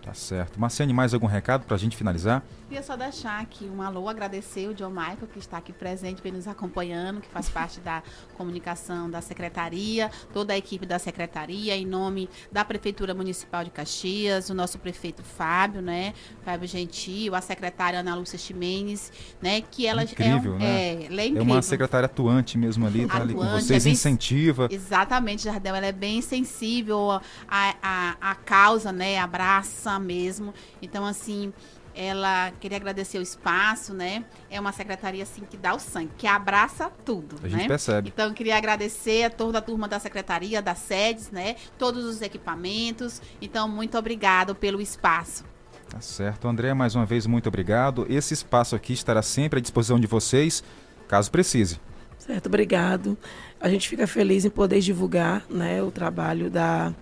Tá certo. Marciane, mais algum recado para a gente finalizar? Queria só deixar aqui um alô, agradecer o John Michael, que está aqui presente, vem nos acompanhando, que faz parte da comunicação da Secretaria, toda a equipe da Secretaria, em nome da Prefeitura Municipal de Caxias, o nosso prefeito Fábio, né? Fábio Gentil, a secretária Ana Lúcia Ximenes, né? Que ela incrível, é, um, né? é, ela é incrível. É uma secretária atuante mesmo ali, tá ali com vocês, é bem, incentiva. Exatamente, Jardel, ela é bem sensível à, à, à causa, né? Abraça mesmo. Então, assim, ela queria agradecer o espaço, né? É uma secretaria assim que dá o sangue, que abraça tudo, a né? gente percebe. Então queria agradecer a toda a turma da secretaria, das sedes, né? Todos os equipamentos. Então muito obrigado pelo espaço. Tá certo, André, mais uma vez muito obrigado. Esse espaço aqui estará sempre à disposição de vocês, caso precise. Certo, obrigado. A gente fica feliz em poder divulgar, né, o trabalho da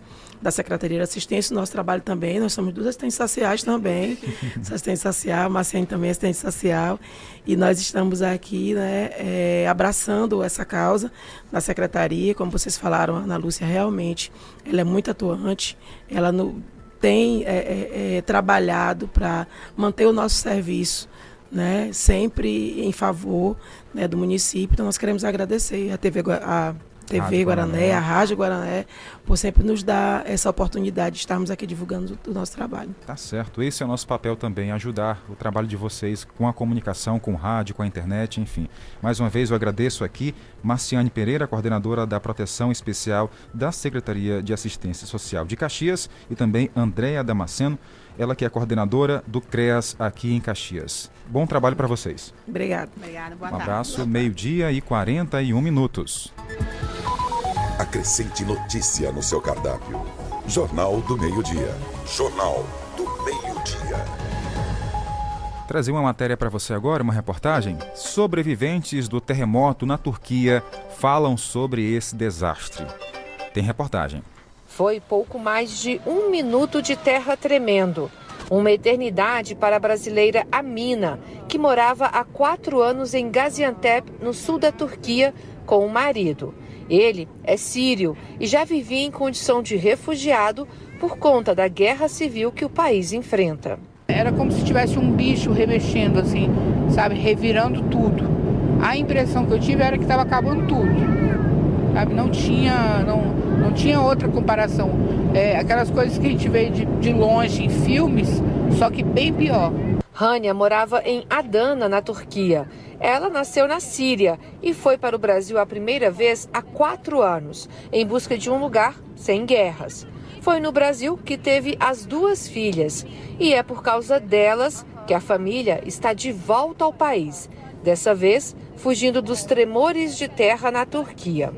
da Secretaria de Assistência, o nosso trabalho também, nós somos duas assistentes sociais também, assistente social, Marciane também é assistente social, e nós estamos aqui né, é, abraçando essa causa da Secretaria, como vocês falaram, a Ana Lúcia realmente, ela é muito atuante, ela no, tem é, é, é trabalhado para manter o nosso serviço né, sempre em favor né, do município. Então, nós queremos agradecer a TV, a TV Rádio Guarané, Guarané, a Rádio Guarané, por sempre nos dar essa oportunidade de estarmos aqui divulgando o nosso trabalho. Tá certo. Esse é o nosso papel também, ajudar o trabalho de vocês com a comunicação, com o rádio, com a internet, enfim. Mais uma vez eu agradeço aqui Marciane Pereira, coordenadora da Proteção Especial da Secretaria de Assistência Social de Caxias, e também Andréa Damasceno, ela que é coordenadora do CREAS aqui em Caxias. Bom trabalho para vocês. Obrigado. Obrigada, boa um tarde. abraço, meio-dia e 41 minutos. Acrescente notícia no seu cardápio. Jornal do Meio-Dia. Jornal do Meio-Dia. Trazer uma matéria para você agora, uma reportagem. Sobreviventes do terremoto na Turquia falam sobre esse desastre. Tem reportagem. Foi pouco mais de um minuto de terra tremendo. Uma eternidade para a brasileira Amina, que morava há quatro anos em Gaziantep, no sul da Turquia, com o marido. Ele é sírio e já vivia em condição de refugiado por conta da guerra civil que o país enfrenta. Era como se tivesse um bicho remexendo, assim, sabe, revirando tudo. A impressão que eu tive era que estava acabando tudo. Sabe? Não tinha, não, não tinha outra comparação. É, aquelas coisas que a gente vê de, de longe em filmes, só que bem pior. Rania morava em Adana, na Turquia. Ela nasceu na Síria e foi para o Brasil a primeira vez há quatro anos, em busca de um lugar sem guerras. Foi no Brasil que teve as duas filhas e é por causa delas que a família está de volta ao país, dessa vez fugindo dos tremores de terra na Turquia.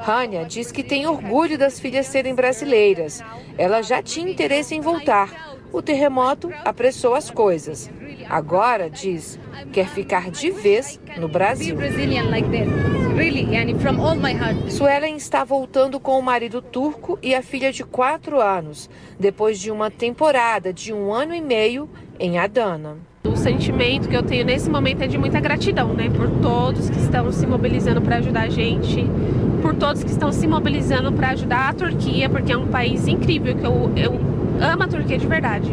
Rania diz que tem orgulho das filhas serem brasileiras. Ela já tinha interesse em voltar. O terremoto apressou as coisas. Agora, diz, quer ficar de vez no Brasil. Suelen está voltando com o marido turco e a filha de quatro anos, depois de uma temporada de um ano e meio em Adana. O sentimento que eu tenho nesse momento é de muita gratidão, né? Por todos que estão se mobilizando para ajudar a gente, todos que estão se mobilizando para ajudar a Turquia, porque é um país incrível que eu, eu amo a Turquia de verdade.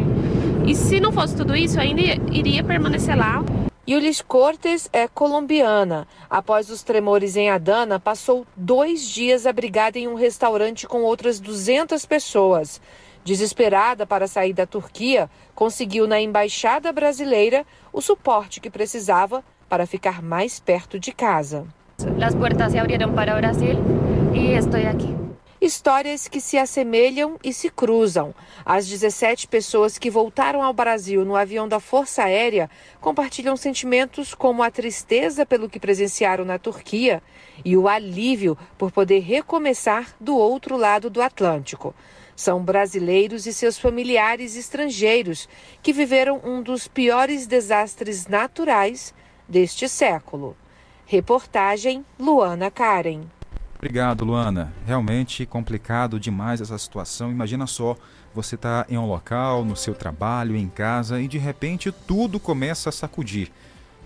E se não fosse tudo isso, ainda iria permanecer lá. Yulis Cortes é colombiana. Após os tremores em Adana, passou dois dias abrigada em um restaurante com outras 200 pessoas. Desesperada para sair da Turquia, conseguiu na embaixada brasileira o suporte que precisava para ficar mais perto de casa. As portas se abriram para o Brasil e estou aqui. Histórias que se assemelham e se cruzam. As 17 pessoas que voltaram ao Brasil no avião da Força Aérea compartilham sentimentos como a tristeza pelo que presenciaram na Turquia e o alívio por poder recomeçar do outro lado do Atlântico. São brasileiros e seus familiares estrangeiros que viveram um dos piores desastres naturais deste século. Reportagem Luana Karen. Obrigado, Luana. Realmente complicado demais essa situação. Imagina só, você está em um local, no seu trabalho, em casa, e de repente tudo começa a sacudir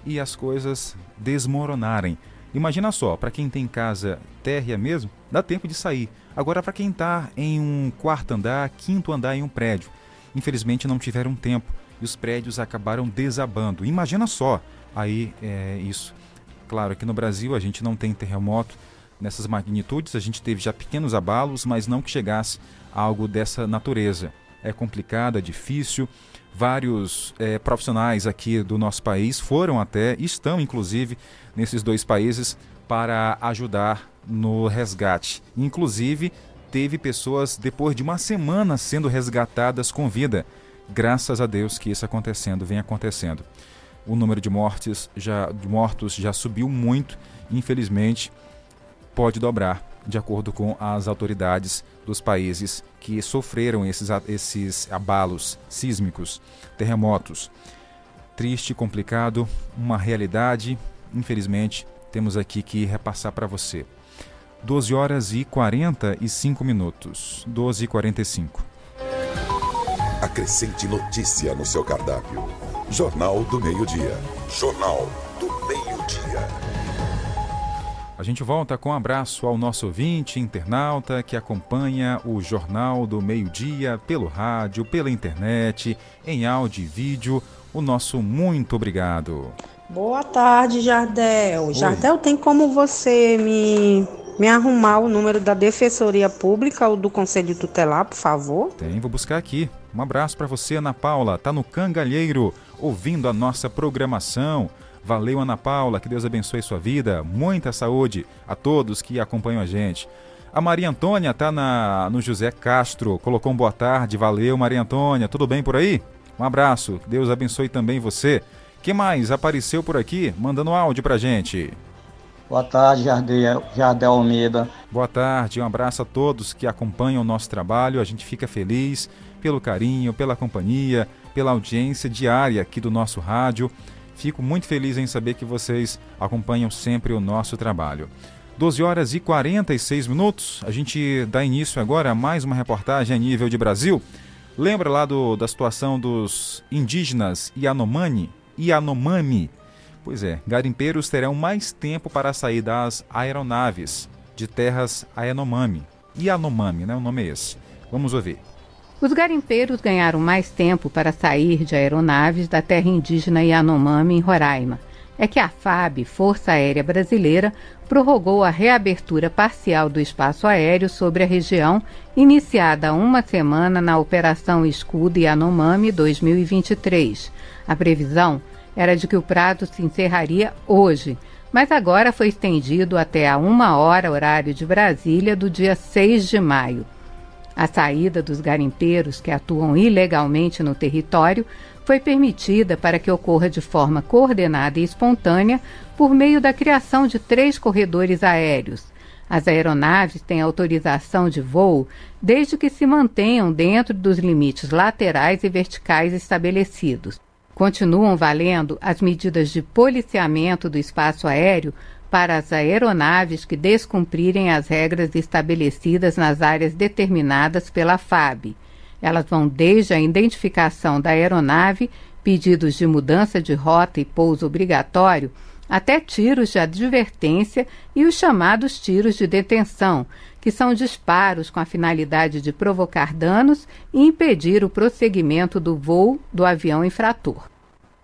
e as coisas desmoronarem. Imagina só, para quem tem casa térrea mesmo, dá tempo de sair. Agora, para quem está em um quarto andar, quinto andar em um prédio, infelizmente não tiveram tempo e os prédios acabaram desabando. Imagina só, aí é isso. Claro que no Brasil a gente não tem terremoto nessas magnitudes. A gente teve já pequenos abalos, mas não que chegasse a algo dessa natureza. É complicado, é difícil. Vários é, profissionais aqui do nosso país foram até, estão inclusive nesses dois países para ajudar no resgate. Inclusive, teve pessoas depois de uma semana sendo resgatadas com vida. Graças a Deus que isso acontecendo, vem acontecendo. O número de mortes já de mortos já subiu muito, infelizmente pode dobrar, de acordo com as autoridades dos países que sofreram esses, esses abalos sísmicos, terremotos. Triste, complicado, uma realidade, infelizmente, temos aqui que repassar para você. 12 horas e 45 minutos. 12 e 45. Acrescente notícia no seu cardápio. Jornal do Meio-Dia. Jornal do Meio-Dia. A gente volta com um abraço ao nosso ouvinte, internauta que acompanha o Jornal do Meio-Dia pelo rádio, pela internet, em áudio e vídeo. O nosso muito obrigado. Boa tarde, Jardel. Oi. Jardel, tem como você me, me arrumar o número da Defensoria Pública ou do Conselho Tutelar, por favor? Tem, vou buscar aqui. Um abraço para você, Ana Paula. Tá no Cangalheiro, ouvindo a nossa programação. Valeu, Ana Paula, que Deus abençoe sua vida, muita saúde a todos que acompanham a gente. A Maria Antônia está no José Castro, colocou um boa tarde, valeu Maria Antônia, tudo bem por aí? Um abraço, Deus abençoe também você. Quem mais apareceu por aqui mandando áudio pra gente? Boa tarde, Jardel, Jardel Almeida. Boa tarde, um abraço a todos que acompanham o nosso trabalho. A gente fica feliz pelo carinho, pela companhia, pela audiência diária aqui do nosso rádio. Fico muito feliz em saber que vocês acompanham sempre o nosso trabalho. 12 horas e 46 minutos. A gente dá início agora a mais uma reportagem a nível de Brasil. Lembra lá do, da situação dos indígenas Yanomami? Yanomami. Pois é, garimpeiros terão mais tempo para sair das aeronaves de terras Yanomami. Yanomami, né? O nome é esse. Vamos ouvir. Os garimpeiros ganharam mais tempo para sair de aeronaves da terra indígena Yanomami, em Roraima, é que a FAB, Força Aérea Brasileira, prorrogou a reabertura parcial do espaço aéreo sobre a região, iniciada há uma semana na Operação Escudo e Anomami 2023. A previsão era de que o prazo se encerraria hoje, mas agora foi estendido até a uma hora horário de Brasília do dia 6 de maio. A saída dos garimpeiros que atuam ilegalmente no território foi permitida para que ocorra de forma coordenada e espontânea por meio da criação de três corredores aéreos. As aeronaves têm autorização de voo desde que se mantenham dentro dos limites laterais e verticais estabelecidos. Continuam valendo as medidas de policiamento do espaço aéreo para as aeronaves que descumprirem as regras estabelecidas nas áreas determinadas pela FAB. Elas vão desde a identificação da aeronave, pedidos de mudança de rota e pouso obrigatório, até tiros de advertência e os chamados tiros de detenção, que são disparos com a finalidade de provocar danos e impedir o prosseguimento do voo do avião infrator.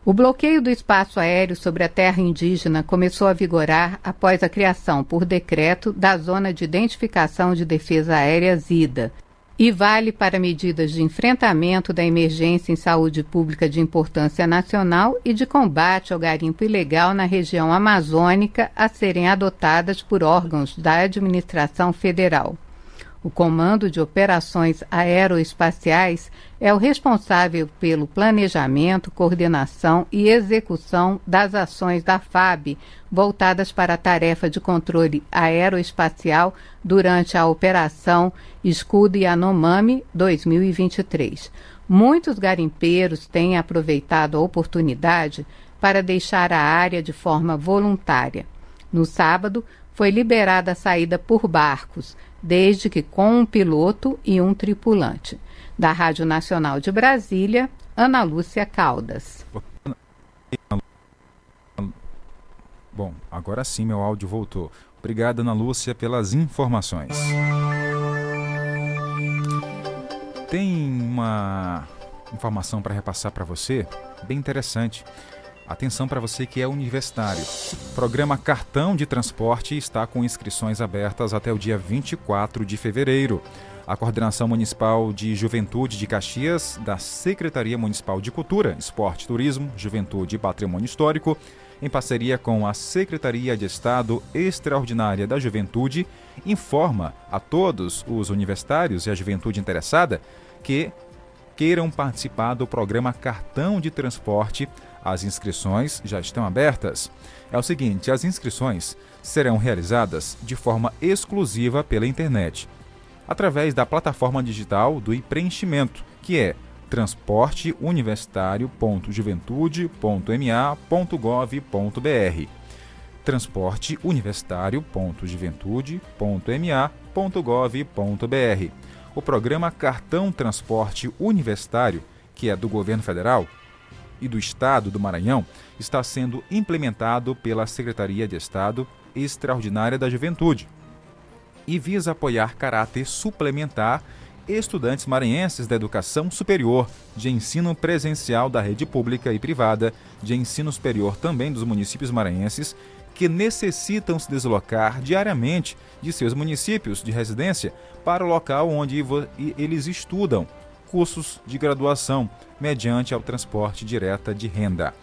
O bloqueio do espaço aéreo sobre a terra indígena começou a vigorar após a criação, por decreto, da Zona de Identificação de Defesa Aérea ZIDA, e vale para medidas de enfrentamento da emergência em saúde pública de importância nacional e de combate ao garimpo ilegal na região amazônica a serem adotadas por órgãos da administração federal. O Comando de Operações Aeroespaciais é o responsável pelo planejamento, coordenação e execução das ações da FAB voltadas para a tarefa de controle aeroespacial durante a Operação Escudo Yanomami 2023. Muitos garimpeiros têm aproveitado a oportunidade para deixar a área de forma voluntária. No sábado, foi liberada a saída por barcos desde que com um piloto e um tripulante. Da Rádio Nacional de Brasília, Ana Lúcia Caldas. Bom, agora sim meu áudio voltou. Obrigado, Ana Lúcia, pelas informações. Tem uma informação para repassar para você, bem interessante. Atenção para você que é universitário. O programa Cartão de Transporte está com inscrições abertas até o dia 24 de fevereiro. A Coordenação Municipal de Juventude de Caxias, da Secretaria Municipal de Cultura, Esporte, Turismo, Juventude e Patrimônio Histórico, em parceria com a Secretaria de Estado Extraordinária da Juventude, informa a todos os universitários e a juventude interessada que queiram participar do programa Cartão de Transporte as inscrições já estão abertas. É o seguinte: as inscrições serão realizadas de forma exclusiva pela internet, através da plataforma digital do preenchimento, que é transporteuniversitario.juventude.ma.gov.br transporteuniversitario.juventude.ma.gov.br O programa Cartão Transporte Universitário, que é do governo federal, e do Estado do Maranhão está sendo implementado pela Secretaria de Estado Extraordinária da Juventude e visa apoiar caráter suplementar estudantes maranhenses da educação superior, de ensino presencial da rede pública e privada, de ensino superior também dos municípios maranhenses, que necessitam se deslocar diariamente de seus municípios de residência para o local onde eles estudam cursos de graduação, mediante ao transporte direta de renda.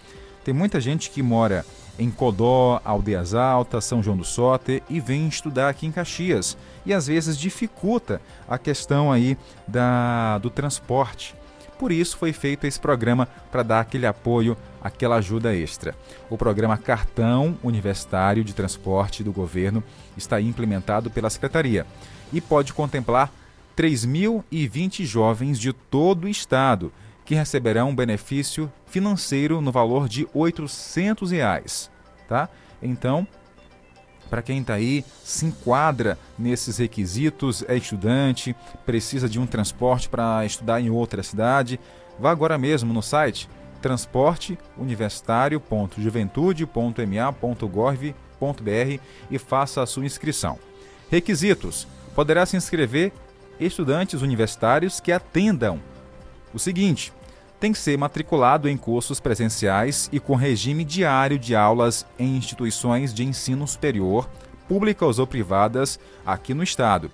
Tem muita gente que mora em Codó, Aldeias Altas, São João do Soter e vem estudar aqui em Caxias e às vezes dificulta a questão aí da, do transporte. Por isso foi feito esse programa para dar aquele apoio, aquela ajuda extra. O programa Cartão Universitário de Transporte do governo está implementado pela Secretaria e pode contemplar 3.020 jovens de todo o estado que receberão um benefício financeiro no valor de 800 reais, tá? Então, para quem está aí, se enquadra nesses requisitos, é estudante, precisa de um transporte para estudar em outra cidade, vá agora mesmo no site transporteuniversitario.juventude.ma.gov.br e faça a sua inscrição. Requisitos: poderá se inscrever estudantes universitários que atendam. O seguinte: tem que ser matriculado em cursos presenciais e com regime diário de aulas em instituições de ensino superior, públicas ou privadas, aqui no estado.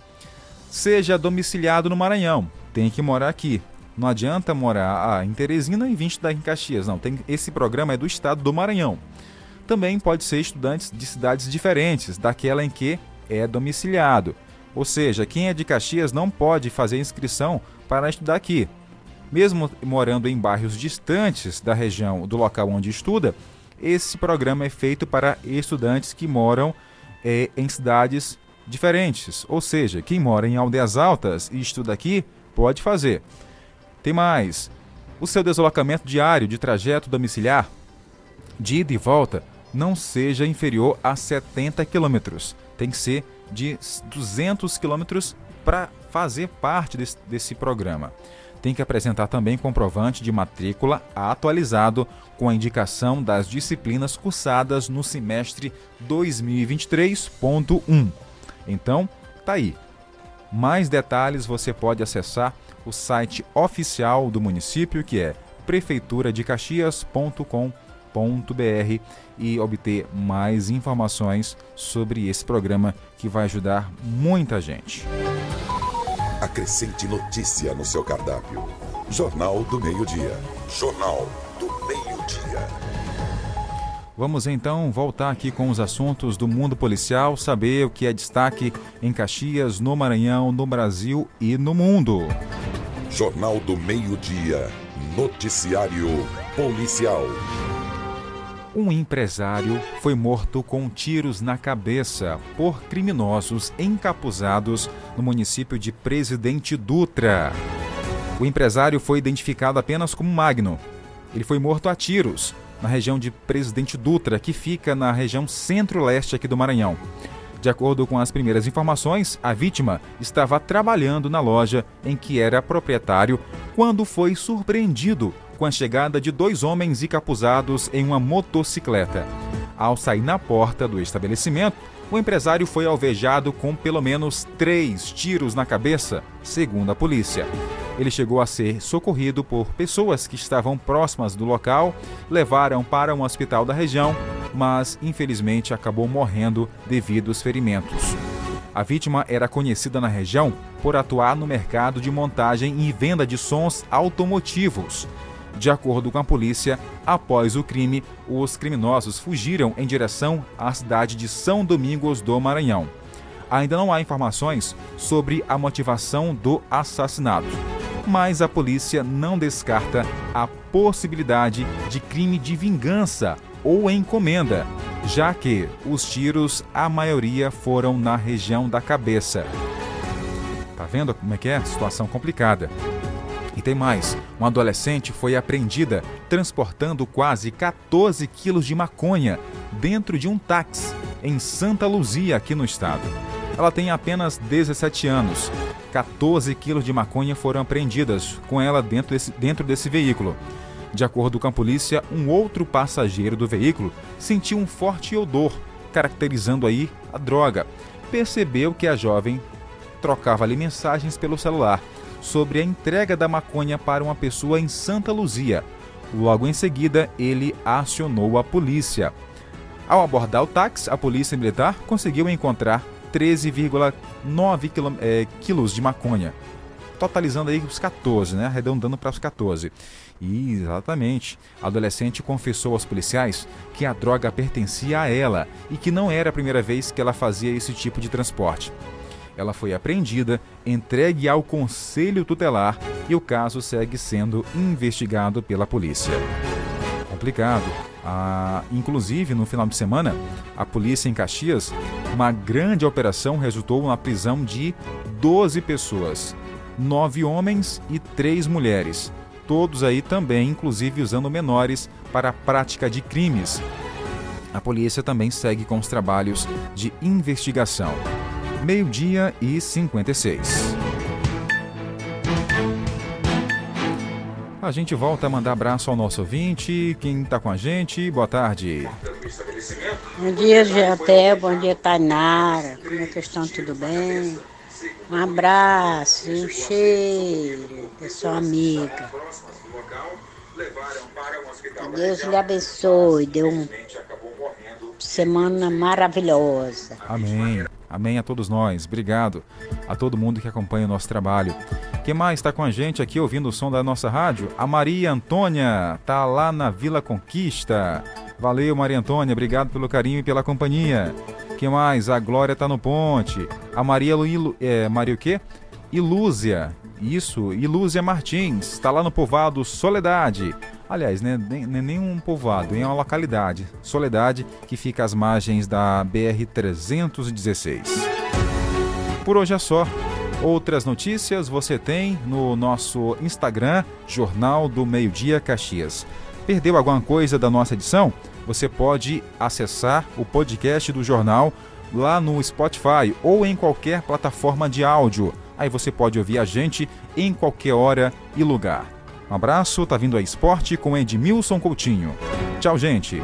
Seja domiciliado no Maranhão, tem que morar aqui. Não adianta morar ah, em Teresina e 20 da em Caxias, não. Tem, esse programa é do estado do Maranhão. Também pode ser estudantes de cidades diferentes daquela em que é domiciliado. Ou seja, quem é de Caxias não pode fazer inscrição para estudar aqui. Mesmo morando em bairros distantes da região do local onde estuda, esse programa é feito para estudantes que moram é, em cidades diferentes. Ou seja, quem mora em aldeias altas e estuda aqui pode fazer. Tem mais. O seu deslocamento diário de trajeto domiciliar, de ida e volta, não seja inferior a 70 quilômetros. Tem que ser de 200 quilômetros para fazer parte desse, desse programa. Tem que apresentar também comprovante de matrícula atualizado com a indicação das disciplinas cursadas no semestre 2023.1. Então, tá aí. Mais detalhes você pode acessar o site oficial do município, que é prefeituradecaxias.com.br e obter mais informações sobre esse programa que vai ajudar muita gente. Acrescente notícia no seu cardápio. Jornal do Meio-Dia. Jornal do Meio-Dia. Vamos então voltar aqui com os assuntos do mundo policial, saber o que é destaque em Caxias, no Maranhão, no Brasil e no mundo. Jornal do Meio-Dia. Noticiário Policial. Um empresário foi morto com tiros na cabeça por criminosos encapuzados no município de Presidente Dutra. O empresário foi identificado apenas como Magno. Ele foi morto a tiros na região de Presidente Dutra, que fica na região centro-leste aqui do Maranhão. De acordo com as primeiras informações, a vítima estava trabalhando na loja em que era proprietário quando foi surpreendido com a chegada de dois homens encapuzados em uma motocicleta. Ao sair na porta do estabelecimento, o empresário foi alvejado com pelo menos três tiros na cabeça, segundo a polícia. Ele chegou a ser socorrido por pessoas que estavam próximas do local, levaram para um hospital da região, mas infelizmente acabou morrendo devido aos ferimentos. A vítima era conhecida na região por atuar no mercado de montagem e venda de sons automotivos. De acordo com a polícia, após o crime, os criminosos fugiram em direção à cidade de São Domingos do Maranhão. Ainda não há informações sobre a motivação do assassinato mas a polícia não descarta a possibilidade de crime de vingança ou encomenda, já que os tiros, a maioria, foram na região da cabeça. Tá vendo como é que é? Situação complicada. E tem mais: uma adolescente foi apreendida transportando quase 14 quilos de maconha dentro de um táxi em Santa Luzia, aqui no estado. Ela tem apenas 17 anos 14 quilos de maconha foram apreendidas com ela dentro desse, dentro desse veículo. De acordo com a polícia, um outro passageiro do veículo sentiu um forte odor, caracterizando aí a droga. Percebeu que a jovem trocava ali mensagens pelo celular sobre a entrega da maconha para uma pessoa em Santa Luzia. Logo em seguida, ele acionou a polícia. Ao abordar o táxi, a polícia militar conseguiu encontrar 13,9 é, quilos de maconha, totalizando aí os 14, né? Arredondando para os 14. E exatamente, a adolescente confessou aos policiais que a droga pertencia a ela e que não era a primeira vez que ela fazia esse tipo de transporte. Ela foi apreendida, entregue ao conselho tutelar e o caso segue sendo investigado pela polícia. Complicado. Ah, inclusive, no final de semana, a polícia em Caxias, uma grande operação resultou na prisão de 12 pessoas, nove homens e três mulheres, todos aí também, inclusive usando menores para a prática de crimes. A polícia também segue com os trabalhos de investigação. Meio-dia e 56. A gente volta a mandar abraço ao nosso ouvinte, quem está com a gente. Boa tarde. Bom dia, Geotel. Bom dia, Tainara. Como é que estão? Tudo bem? Um abraço um cheiro da sua amiga. Deus lhe abençoe. Deu uma semana maravilhosa. Amém. Amém a todos nós. Obrigado a todo mundo que acompanha o nosso trabalho. Quem mais está com a gente aqui ouvindo o som da nossa rádio? A Maria Antônia está lá na Vila Conquista. Valeu, Maria Antônia. Obrigado pelo carinho e pela companhia. Quem mais? A Glória está no ponte. A Maria Lu... É, Maria o quê? Ilúzia. Isso, Ilúzia Martins. Está lá no povoado Soledade. Aliás, né, nem, nem um povoado, é uma localidade, Soledade, que fica às margens da BR-316. Por hoje é só. Outras notícias você tem no nosso Instagram, Jornal do Meio Dia Caxias. Perdeu alguma coisa da nossa edição? Você pode acessar o podcast do jornal lá no Spotify ou em qualquer plataforma de áudio. Aí você pode ouvir a gente em qualquer hora e lugar. Um abraço, tá vindo a Esporte com Edmilson Coutinho. Tchau, gente.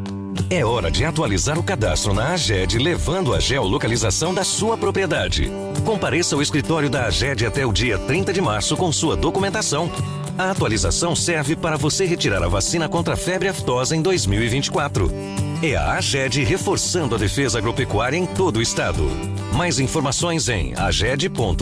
É hora de atualizar o cadastro na AGED, levando a geolocalização da sua propriedade. Compareça ao escritório da AGED até o dia 30 de março com sua documentação. A atualização serve para você retirar a vacina contra a febre aftosa em 2024. É a AGED reforçando a defesa agropecuária em todo o estado. Mais informações em aged.ma.gov.br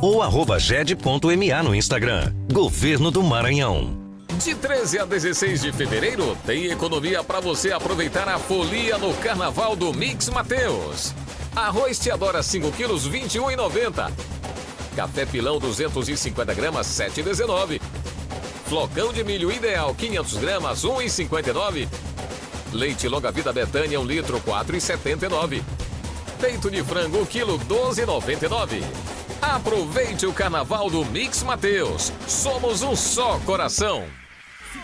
ou aged.ma no Instagram. Governo do Maranhão. De 13 a 16 de fevereiro, tem economia para você aproveitar a folia no Carnaval do Mix Mateus. Arroz Teodora 5 quilos, 21,90. Café pilão 250 gramas, 7,19. Flocão de milho ideal 500 gramas, 1,59. Leite longa vida Betânia 1 litro, 4,79. Peito de frango 1 quilo, 12,99. Aproveite o Carnaval do Mix Mateus. Somos um só coração.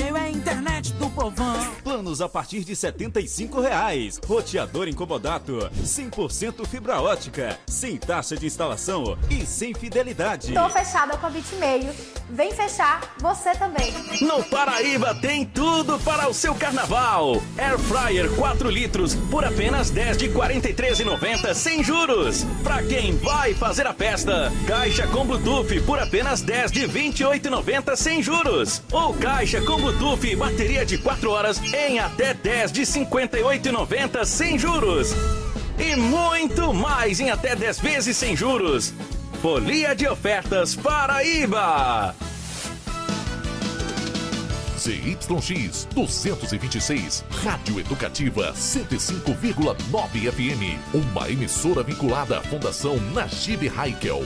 é a internet do povão. Planos a partir de 75 reais. Roteador incomodato. 100% fibra ótica. Sem taxa de instalação e sem fidelidade. Tô fechada com a Bitmail. Vem fechar você também. No Paraíba tem tudo para o seu carnaval. Air Fryer 4 litros por apenas 10 de 43,90 sem juros. Pra quem vai fazer a festa, caixa com Bluetooth por apenas 10 de 28,90 sem juros. Ou caixa com Bluetooth bateria de 4 horas em até 10 de 58,90 sem juros. E muito mais em até 10 vezes sem juros. Folia de ofertas Paraíba. ZYX 226, Rádio Educativa 105,9 FM. Uma emissora vinculada à Fundação Najib Haikel.